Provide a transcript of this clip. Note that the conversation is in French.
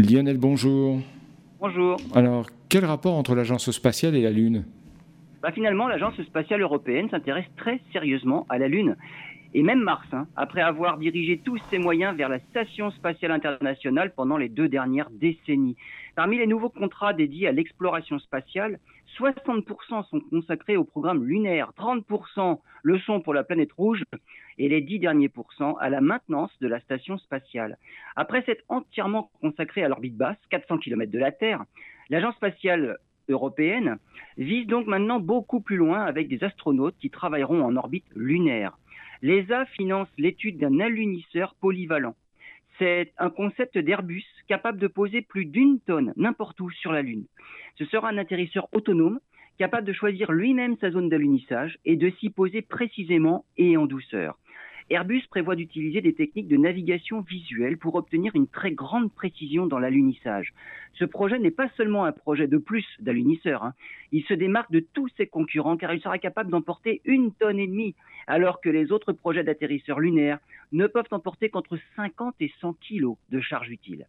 Lionel, bonjour. Bonjour. Alors, quel rapport entre l'Agence spatiale et la Lune? Bah, Finalement, l'Agence spatiale européenne s'intéresse très sérieusement à la Lune. Et même Mars, hein, après avoir dirigé tous ses moyens vers la Station spatiale internationale pendant les deux dernières décennies. Parmi les nouveaux contrats dédiés à l'exploration spatiale, 60% sont consacrés au programme lunaire, 30% le sont pour la planète rouge et les 10 derniers pourcents à la maintenance de la station spatiale. Après s'être entièrement consacré à l'orbite basse, 400 km de la Terre, l'agence spatiale européenne vise donc maintenant beaucoup plus loin avec des astronautes qui travailleront en orbite lunaire. L'ESA finance l'étude d'un alunisseur polyvalent. C'est un concept d'Airbus capable de poser plus d'une tonne n'importe où sur la Lune. Ce sera un atterrisseur autonome capable de choisir lui-même sa zone d'alunissage et de s'y poser précisément et en douceur. Airbus prévoit d'utiliser des techniques de navigation visuelle pour obtenir une très grande précision dans l'alunissage. Ce projet n'est pas seulement un projet de plus d'alunisseurs, hein. il se démarque de tous ses concurrents car il sera capable d'emporter une tonne et demie, alors que les autres projets d'atterrisseurs lunaires ne peuvent emporter qu'entre 50 et 100 kilos de charge utile.